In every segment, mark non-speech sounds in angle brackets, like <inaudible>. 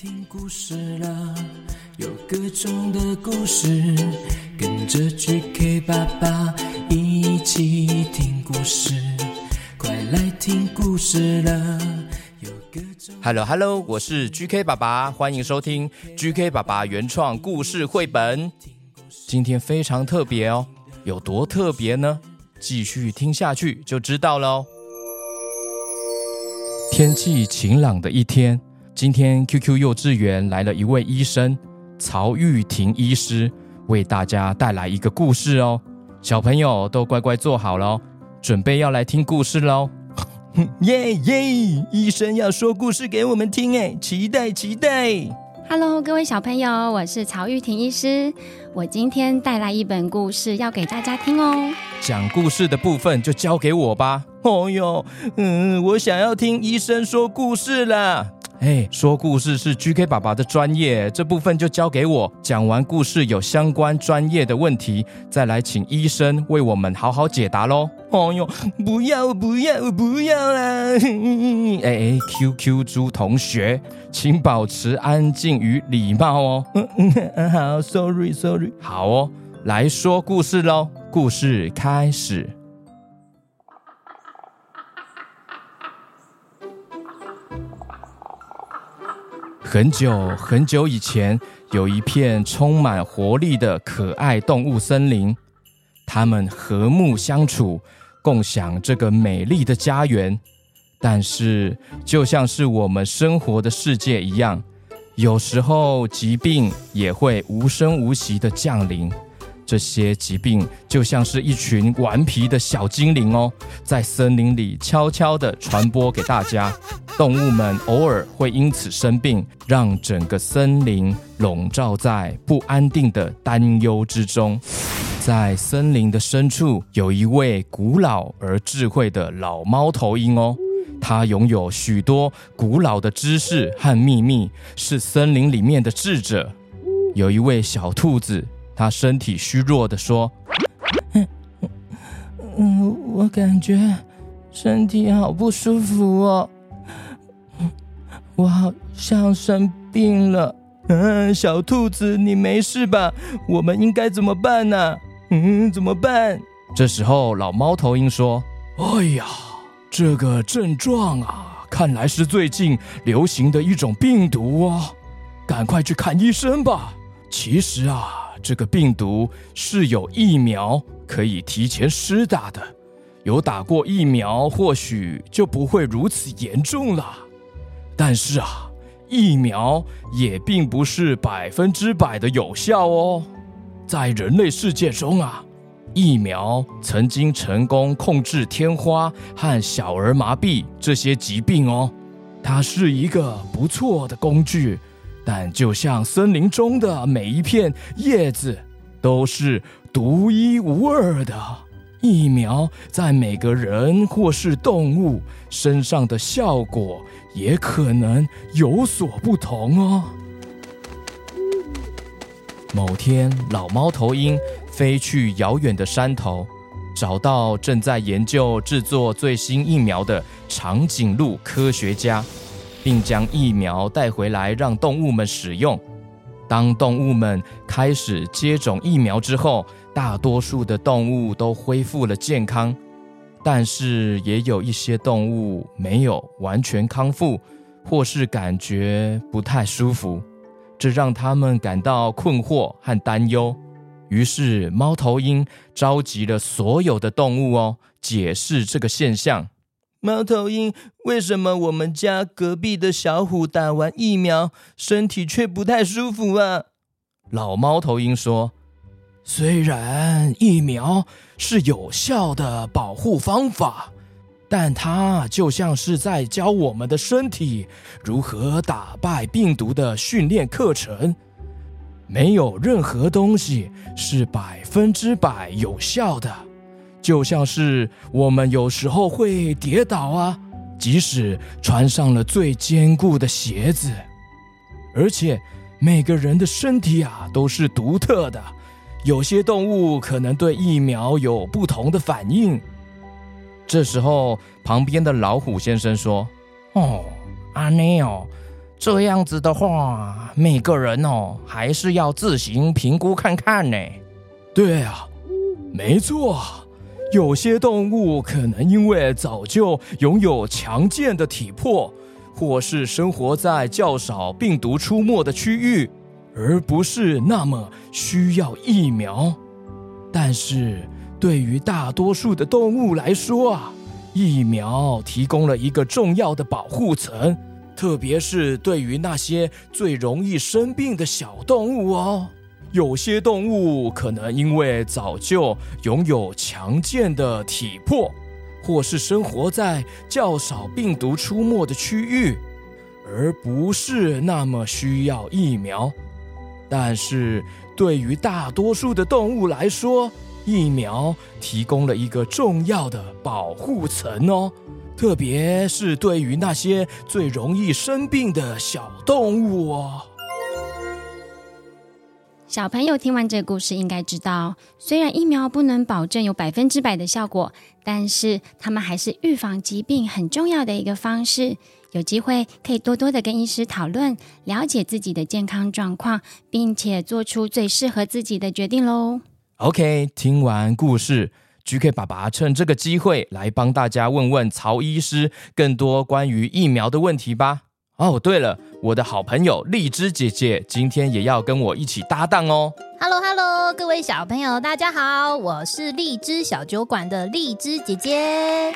听故事了，有各种的故事，跟着 GK 爸爸一起听故事。快来听故事了，有各种。Hello Hello，我是 GK 爸爸，欢迎收听 GK 爸爸原创故事绘本。今天非常特别哦，有多特别呢？继续听下去就知道喽。天气晴朗的一天。今天 QQ 幼稚园来了一位医生，曹玉婷医师，为大家带来一个故事哦。小朋友都乖乖坐好了，准备要来听故事喽！<laughs> 耶耶，医生要说故事给我们听哎，期待期待。Hello，各位小朋友，我是曹玉婷医师，我今天带来一本故事要给大家听哦。讲故事的部分就交给我吧。哦哟，嗯，我想要听医生说故事了。哎，说故事是 GK 爸爸的专业，这部分就交给我。讲完故事有相关专业的问题，再来请医生为我们好好解答喽。哦哟，不要不要不要啦！<laughs> 哎哎，QQ 猪同学，请保持安静与礼貌哦。<laughs> 好，Sorry Sorry。好哦，来说故事喽。故事开始。很久很久以前，有一片充满活力的可爱动物森林，它们和睦相处，共享这个美丽的家园。但是，就像是我们生活的世界一样，有时候疾病也会无声无息的降临。这些疾病就像是一群顽皮的小精灵哦，在森林里悄悄地传播给大家。动物们偶尔会因此生病，让整个森林笼罩在不安定的担忧之中。在森林的深处，有一位古老而智慧的老猫头鹰哦，它拥有许多古老的知识和秘密，是森林里面的智者。有一位小兔子。他身体虚弱地说：“嗯，我感觉身体好不舒服哦，我好像生病了。嗯，小兔子，你没事吧？我们应该怎么办呢？嗯，怎么办？”这时候，老猫头鹰说：“哎呀，这个症状啊，看来是最近流行的一种病毒哦，赶快去看医生吧。其实啊。”这个病毒是有疫苗可以提前施打的，有打过疫苗，或许就不会如此严重了。但是啊，疫苗也并不是百分之百的有效哦。在人类世界中啊，疫苗曾经成功控制天花和小儿麻痹这些疾病哦，它是一个不错的工具。但就像森林中的每一片叶子都是独一无二的，疫苗在每个人或是动物身上的效果也可能有所不同哦。某天，老猫头鹰飞去遥远的山头，找到正在研究制作最新疫苗的长颈鹿科学家。并将疫苗带回来让动物们使用。当动物们开始接种疫苗之后，大多数的动物都恢复了健康，但是也有一些动物没有完全康复，或是感觉不太舒服，这让他们感到困惑和担忧。于是，猫头鹰召集了所有的动物哦，解释这个现象。猫头鹰，为什么我们家隔壁的小虎打完疫苗，身体却不太舒服啊？老猫头鹰说：“虽然疫苗是有效的保护方法，但它就像是在教我们的身体如何打败病毒的训练课程。没有任何东西是百分之百有效的。”就像是我们有时候会跌倒啊，即使穿上了最坚固的鞋子，而且每个人的身体啊都是独特的，有些动物可能对疫苗有不同的反应。这时候，旁边的老虎先生说：“哦，阿内哦，这样子的话，每个人哦还是要自行评估看看呢。对啊，没错，有些动物可能因为早就拥有强健的体魄，或是生活在较少病毒出没的区域，而不是那么需要疫苗。但是对于大多数的动物来说啊，疫苗提供了一个重要的保护层，特别是对于那些最容易生病的小动物哦。有些动物可能因为早就拥有强健的体魄，或是生活在较少病毒出没的区域，而不是那么需要疫苗。但是对于大多数的动物来说，疫苗提供了一个重要的保护层哦，特别是对于那些最容易生病的小动物哦。小朋友听完这个故事，应该知道，虽然疫苗不能保证有百分之百的效果，但是他们还是预防疾病很重要的一个方式。有机会可以多多的跟医师讨论，了解自己的健康状况，并且做出最适合自己的决定喽。OK，听完故事，GK 爸爸趁这个机会来帮大家问问曹医师更多关于疫苗的问题吧。哦，对了，我的好朋友荔枝姐姐今天也要跟我一起搭档哦。Hello Hello，各位小朋友，大家好，我是荔枝小酒馆的荔枝姐姐。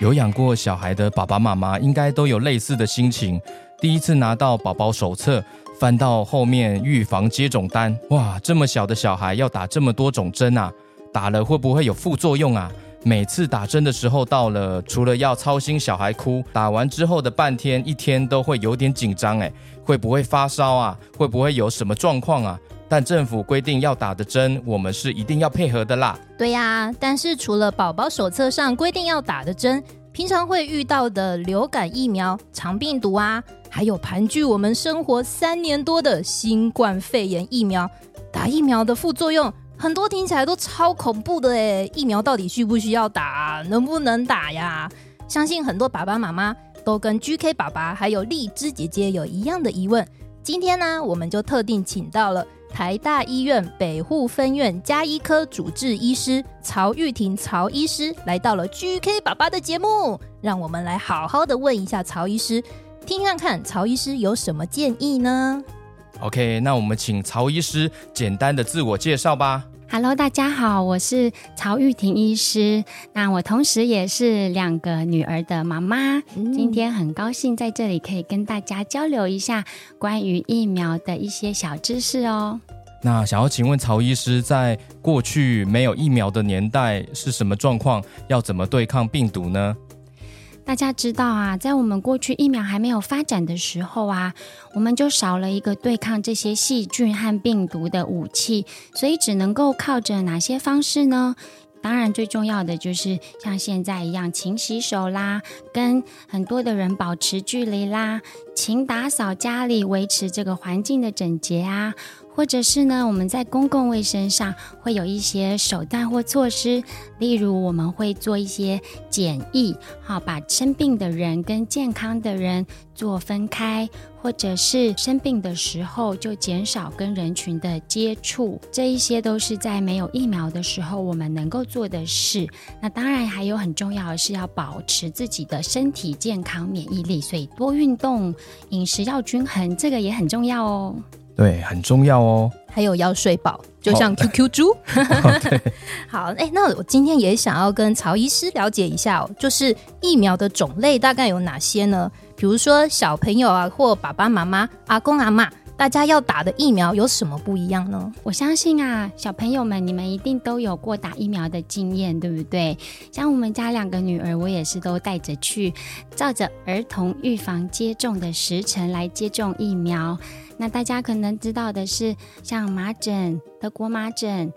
有养过小孩的爸爸妈妈应该都有类似的心情，第一次拿到宝宝手册。翻到后面预防接种单，哇，这么小的小孩要打这么多种针啊，打了会不会有副作用啊？每次打针的时候到了，除了要操心小孩哭，打完之后的半天一天都会有点紧张，诶，会不会发烧啊？会不会有什么状况啊？但政府规定要打的针，我们是一定要配合的啦。对呀，但是除了宝宝手册上规定要打的针，平常会遇到的流感疫苗、肠病毒啊。还有盘踞我们生活三年多的新冠肺炎疫苗，打疫苗的副作用很多，听起来都超恐怖的诶，疫苗到底需不需要打？能不能打呀？相信很多爸爸妈妈都跟 GK 爸爸还有荔枝姐姐有一样的疑问。今天呢，我们就特定请到了台大医院北护分院加医科主治医师曹玉婷曹医师，来到了 GK 爸爸的节目，让我们来好好的问一下曹医师。听看看曹医师有什么建议呢？OK，那我们请曹医师简单的自我介绍吧。Hello，大家好，我是曹玉婷医师。那我同时也是两个女儿的妈妈，嗯、今天很高兴在这里可以跟大家交流一下关于疫苗的一些小知识哦。那想要请问曹医师，在过去没有疫苗的年代是什么状况？要怎么对抗病毒呢？大家知道啊，在我们过去疫苗还没有发展的时候啊，我们就少了一个对抗这些细菌和病毒的武器，所以只能够靠着哪些方式呢？当然，最重要的就是像现在一样，勤洗手啦，跟很多的人保持距离啦，勤打扫家里，维持这个环境的整洁啊。或者是呢，我们在公共卫生上会有一些手段或措施，例如我们会做一些检疫，好，把生病的人跟健康的人做分开，或者是生病的时候就减少跟人群的接触，这一些都是在没有疫苗的时候我们能够做的事。那当然还有很重要的是要保持自己的身体健康、免疫力，所以多运动、饮食要均衡，这个也很重要哦。对，很重要哦。还有要睡饱，就像 <laughs> QQ 猪。哦、好，哎，<laughs> 那我今天也想要跟曹医师了解一下哦，就是疫苗的种类大概有哪些呢？比如说小朋友啊，或爸爸妈妈、阿公阿嬷。大家要打的疫苗有什么不一样呢？我相信啊，小朋友们，你们一定都有过打疫苗的经验，对不对？像我们家两个女儿，我也是都带着去，照着儿童预防接种的时程来接种疫苗。那大家可能知道的是，像麻疹、德国麻疹、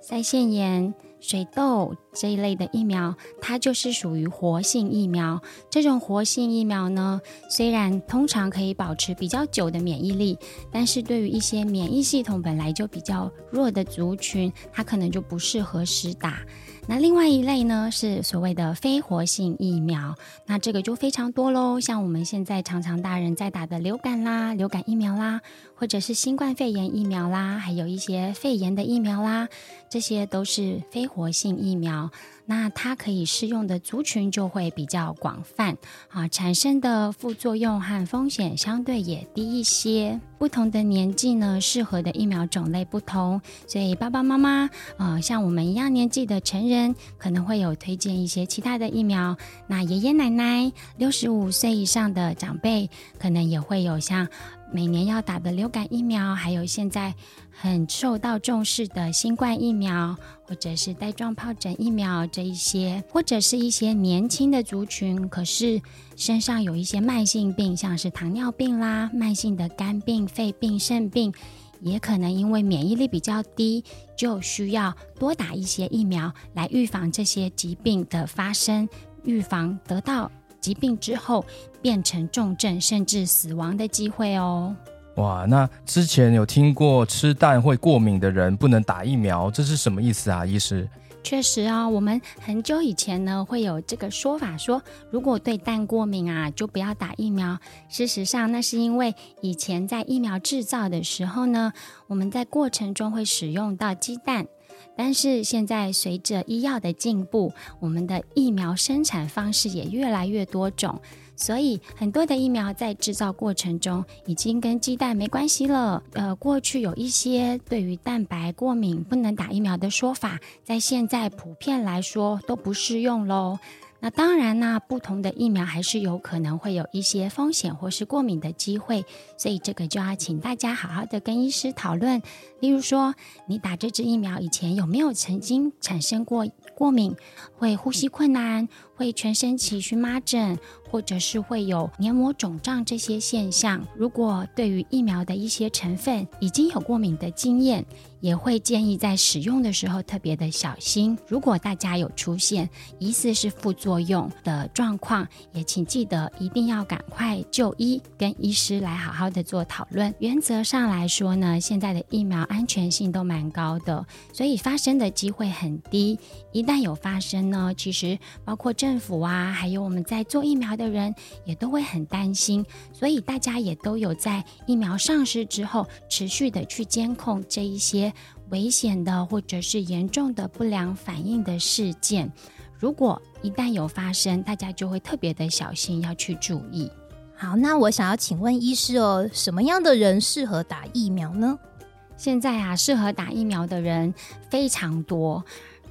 腮腺炎。水痘这一类的疫苗，它就是属于活性疫苗。这种活性疫苗呢，虽然通常可以保持比较久的免疫力，但是对于一些免疫系统本来就比较弱的族群，它可能就不适合施打。那另外一类呢，是所谓的非活性疫苗，那这个就非常多喽。像我们现在常常大人在打的流感啦、流感疫苗啦，或者是新冠肺炎疫苗啦，还有一些肺炎的疫苗啦，这些都是非活性疫苗。那它可以适用的族群就会比较广泛啊，产生的副作用和风险相对也低一些。不同的年纪呢，适合的疫苗种类不同，所以爸爸妈妈啊，像我们一样年纪的成人，可能会有推荐一些其他的疫苗。那爷爷奶奶、六十五岁以上的长辈，可能也会有像。每年要打的流感疫苗，还有现在很受到重视的新冠疫苗，或者是带状疱疹疫苗这一些，或者是一些年轻的族群，可是身上有一些慢性病，像是糖尿病啦、慢性的肝病、肺病、肾病，也可能因为免疫力比较低，就需要多打一些疫苗来预防这些疾病的发生，预防得到。疾病之后变成重症甚至死亡的机会哦。哇，那之前有听过吃蛋会过敏的人不能打疫苗，这是什么意思啊？医师？确实啊、哦，我们很久以前呢会有这个说法说，说如果对蛋过敏啊，就不要打疫苗。事实上，那是因为以前在疫苗制造的时候呢，我们在过程中会使用到鸡蛋。但是现在随着医药的进步，我们的疫苗生产方式也越来越多种，所以很多的疫苗在制造过程中已经跟鸡蛋没关系了。呃，过去有一些对于蛋白过敏不能打疫苗的说法，在现在普遍来说都不适用喽。那当然呢，不同的疫苗还是有可能会有一些风险或是过敏的机会，所以这个就要请大家好好的跟医师讨论。例如说，你打这支疫苗以前有没有曾经产生过过敏，会呼吸困难，会全身起荨麻疹，或者是会有黏膜肿胀这些现象。如果对于疫苗的一些成分已经有过敏的经验，也会建议在使用的时候特别的小心。如果大家有出现疑似是副作用的状况，也请记得一定要赶快就医，跟医师来好好的做讨论。原则上来说呢，现在的疫苗安全性都蛮高的，所以发生的机会很低。一旦有发生呢，其实包括政府啊，还有我们在做疫苗的人也都会很担心。所以大家也都有在疫苗上市之后，持续的去监控这一些。危险的或者是严重的不良反应的事件，如果一旦有发生，大家就会特别的小心，要去注意。好，那我想要请问医师哦，什么样的人适合打疫苗呢？现在啊，适合打疫苗的人非常多，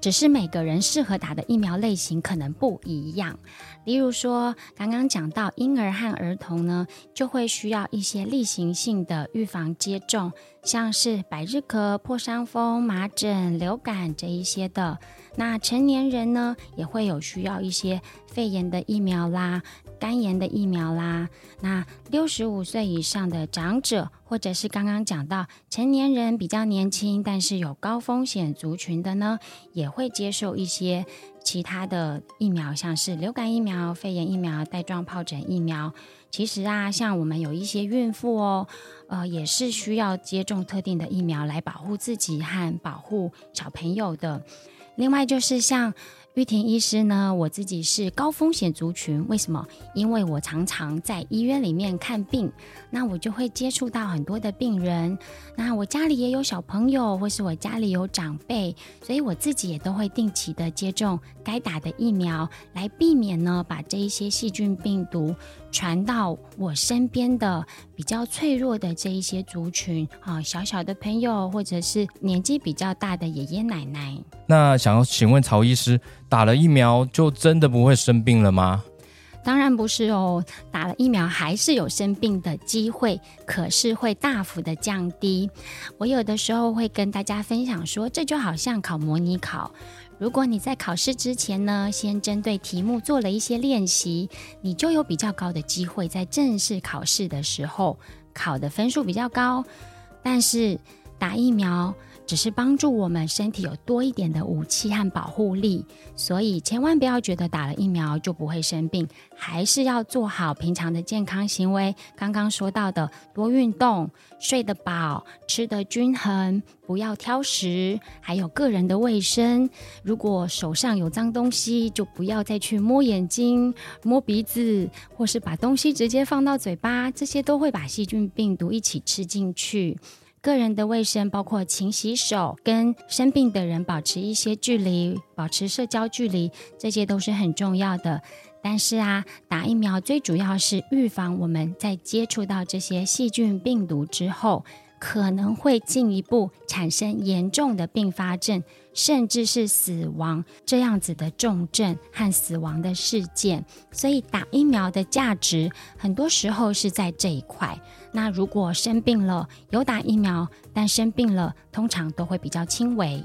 只是每个人适合打的疫苗类型可能不一样。例如说，刚刚讲到婴儿和儿童呢，就会需要一些例行性的预防接种。像是百日咳、破伤风、麻疹、流感这一些的，那成年人呢，也会有需要一些肺炎的疫苗啦、肝炎的疫苗啦。那六十五岁以上的长者，或者是刚刚讲到成年人比较年轻，但是有高风险族群的呢，也会接受一些其他的疫苗，像是流感疫苗、肺炎疫苗、带状疱疹疫苗。其实啊，像我们有一些孕妇哦，呃，也是需要接种特定的疫苗来保护自己和保护小朋友的。另外就是像。玉婷医师呢，我自己是高风险族群，为什么？因为我常常在医院里面看病，那我就会接触到很多的病人。那我家里也有小朋友，或是我家里有长辈，所以我自己也都会定期的接种该打的疫苗，来避免呢把这一些细菌病毒传到我身边的比较脆弱的这一些族群啊，小小的朋友，或者是年纪比较大的爷爷奶奶。那想要请问曹医师，打了疫苗就真的不会生病了吗？当然不是哦，打了疫苗还是有生病的机会，可是会大幅的降低。我有的时候会跟大家分享说，这就好像考模拟考，如果你在考试之前呢，先针对题目做了一些练习，你就有比较高的机会在正式考试的时候考的分数比较高。但是打疫苗。只是帮助我们身体有多一点的武器和保护力。所以千万不要觉得打了疫苗就不会生病，还是要做好平常的健康行为。刚刚说到的，多运动、睡得饱、吃得均衡，不要挑食，还有个人的卫生。如果手上有脏东西，就不要再去摸眼睛、摸鼻子，或是把东西直接放到嘴巴，这些都会把细菌、病毒一起吃进去。个人的卫生包括勤洗手，跟生病的人保持一些距离，保持社交距离，这些都是很重要的。但是啊，打疫苗最主要是预防我们在接触到这些细菌、病毒之后，可能会进一步产生严重的并发症。甚至是死亡这样子的重症和死亡的事件，所以打疫苗的价值很多时候是在这一块。那如果生病了，有打疫苗，但生病了，通常都会比较轻微。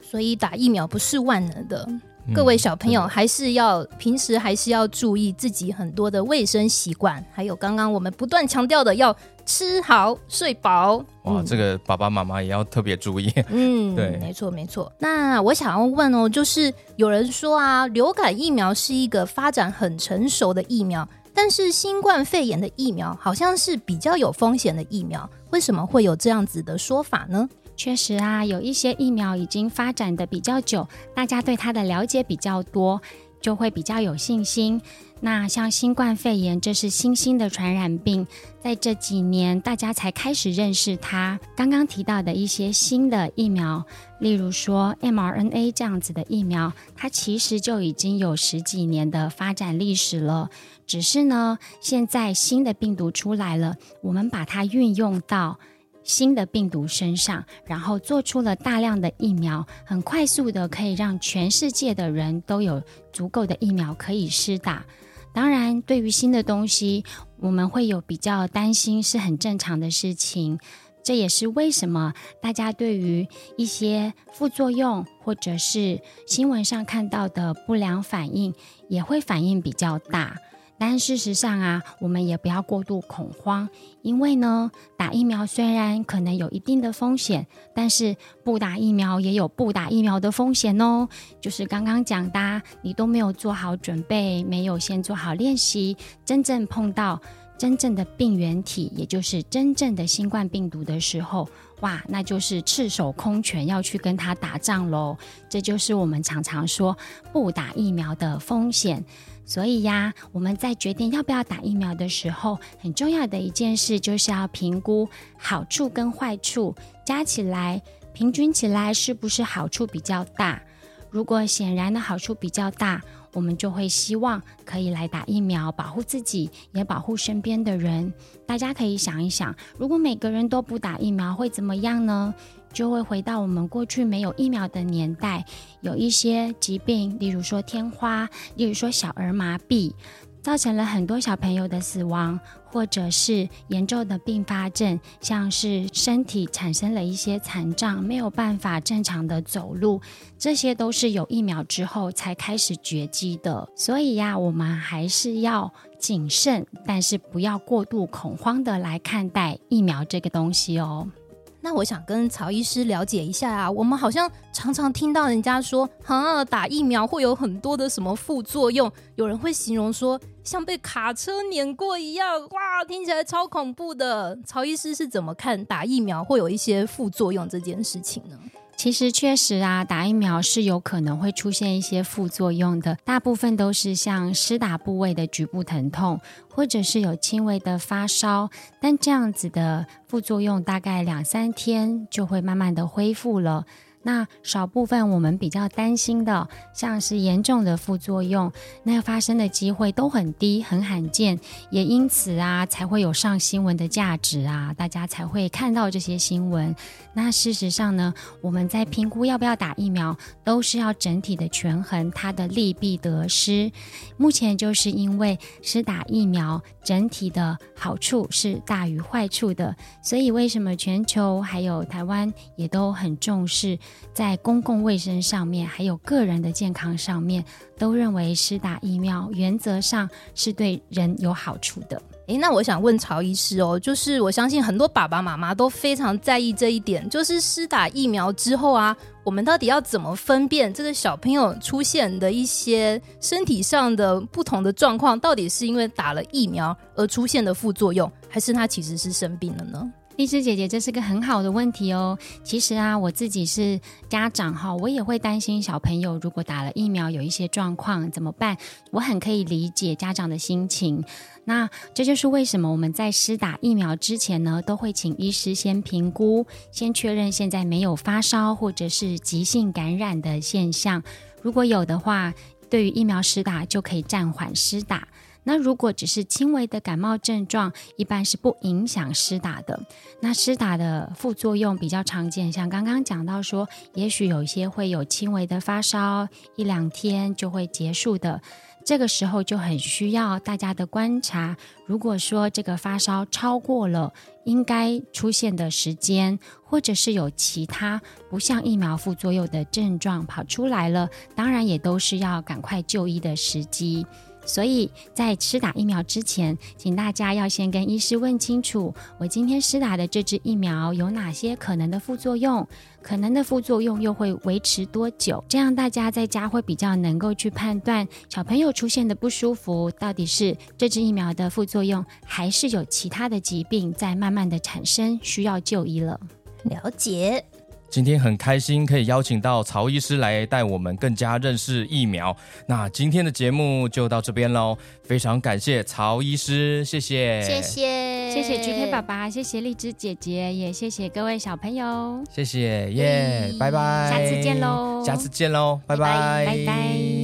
所以打疫苗不是万能的。各位小朋友还是要平时还是要注意自己很多的卫生习惯，还有刚刚我们不断强调的要吃好睡饱。哇，这个爸爸妈妈也要特别注意。嗯，<laughs> 对，没错没错。那我想要问哦，就是有人说啊，流感疫苗是一个发展很成熟的疫苗，但是新冠肺炎的疫苗好像是比较有风险的疫苗，为什么会有这样子的说法呢？确实啊，有一些疫苗已经发展的比较久，大家对它的了解比较多，就会比较有信心。那像新冠肺炎，这是新兴的传染病，在这几年大家才开始认识它。刚刚提到的一些新的疫苗，例如说 mRNA 这样子的疫苗，它其实就已经有十几年的发展历史了。只是呢，现在新的病毒出来了，我们把它运用到。新的病毒身上，然后做出了大量的疫苗，很快速的可以让全世界的人都有足够的疫苗可以施打。当然，对于新的东西，我们会有比较担心，是很正常的事情。这也是为什么大家对于一些副作用，或者是新闻上看到的不良反应，也会反应比较大。但事实上啊，我们也不要过度恐慌，因为呢，打疫苗虽然可能有一定的风险，但是不打疫苗也有不打疫苗的风险哦。就是刚刚讲的，你都没有做好准备，没有先做好练习，真正碰到真正的病原体，也就是真正的新冠病毒的时候，哇，那就是赤手空拳要去跟他打仗喽。这就是我们常常说不打疫苗的风险。所以呀，我们在决定要不要打疫苗的时候，很重要的一件事就是要评估好处跟坏处加起来，平均起来是不是好处比较大。如果显然的好处比较大，我们就会希望可以来打疫苗，保护自己，也保护身边的人。大家可以想一想，如果每个人都不打疫苗，会怎么样呢？就会回到我们过去没有疫苗的年代，有一些疾病，例如说天花，例如说小儿麻痹，造成了很多小朋友的死亡，或者是严重的并发症，像是身体产生了一些残障，没有办法正常的走路，这些都是有疫苗之后才开始绝迹的。所以呀，我们还是要谨慎，但是不要过度恐慌的来看待疫苗这个东西哦。那我想跟曹医师了解一下啊，我们好像常常听到人家说，哈，打疫苗会有很多的什么副作用，有人会形容说像被卡车碾过一样，哇，听起来超恐怖的。曹医师是怎么看打疫苗会有一些副作用这件事情呢？其实确实啊，打疫苗是有可能会出现一些副作用的，大部分都是像施打部位的局部疼痛，或者是有轻微的发烧，但这样子的副作用大概两三天就会慢慢的恢复了。那少部分我们比较担心的，像是严重的副作用，那发生的机会都很低，很罕见，也因此啊，才会有上新闻的价值啊，大家才会看到这些新闻。那事实上呢，我们在评估要不要打疫苗，都是要整体的权衡它的利弊得失。目前就是因为施打疫苗整体的好处是大于坏处的，所以为什么全球还有台湾也都很重视。在公共卫生上面，还有个人的健康上面，都认为施打疫苗原则上是对人有好处的。诶，那我想问曹医师哦，就是我相信很多爸爸妈妈都非常在意这一点，就是施打疫苗之后啊，我们到底要怎么分辨这个小朋友出现的一些身体上的不同的状况，到底是因为打了疫苗而出现的副作用，还是他其实是生病了呢？荔枝姐姐，这是个很好的问题哦。其实啊，我自己是家长哈，我也会担心小朋友如果打了疫苗有一些状况怎么办？我很可以理解家长的心情。那这就是为什么我们在施打疫苗之前呢，都会请医师先评估，先确认现在没有发烧或者是急性感染的现象。如果有的话，对于疫苗施打就可以暂缓施打。那如果只是轻微的感冒症状，一般是不影响施打的。那施打的副作用比较常见，像刚刚讲到说，也许有一些会有轻微的发烧，一两天就会结束的。这个时候就很需要大家的观察。如果说这个发烧超过了应该出现的时间，或者是有其他不像疫苗副作用的症状跑出来了，当然也都是要赶快就医的时机。所以在施打疫苗之前，请大家要先跟医师问清楚，我今天施打的这支疫苗有哪些可能的副作用，可能的副作用又会维持多久？这样大家在家会比较能够去判断小朋友出现的不舒服到底是这支疫苗的副作用，还是有其他的疾病在慢慢的产生，需要就医了。了解。今天很开心可以邀请到曹医师来带我们更加认识疫苗。那今天的节目就到这边喽，非常感谢曹医师，谢谢，谢谢，谢谢 GK 爸爸，谢谢荔枝姐姐，也谢谢各位小朋友，谢谢耶，拜拜，下次见喽，下次见喽，拜拜，拜拜。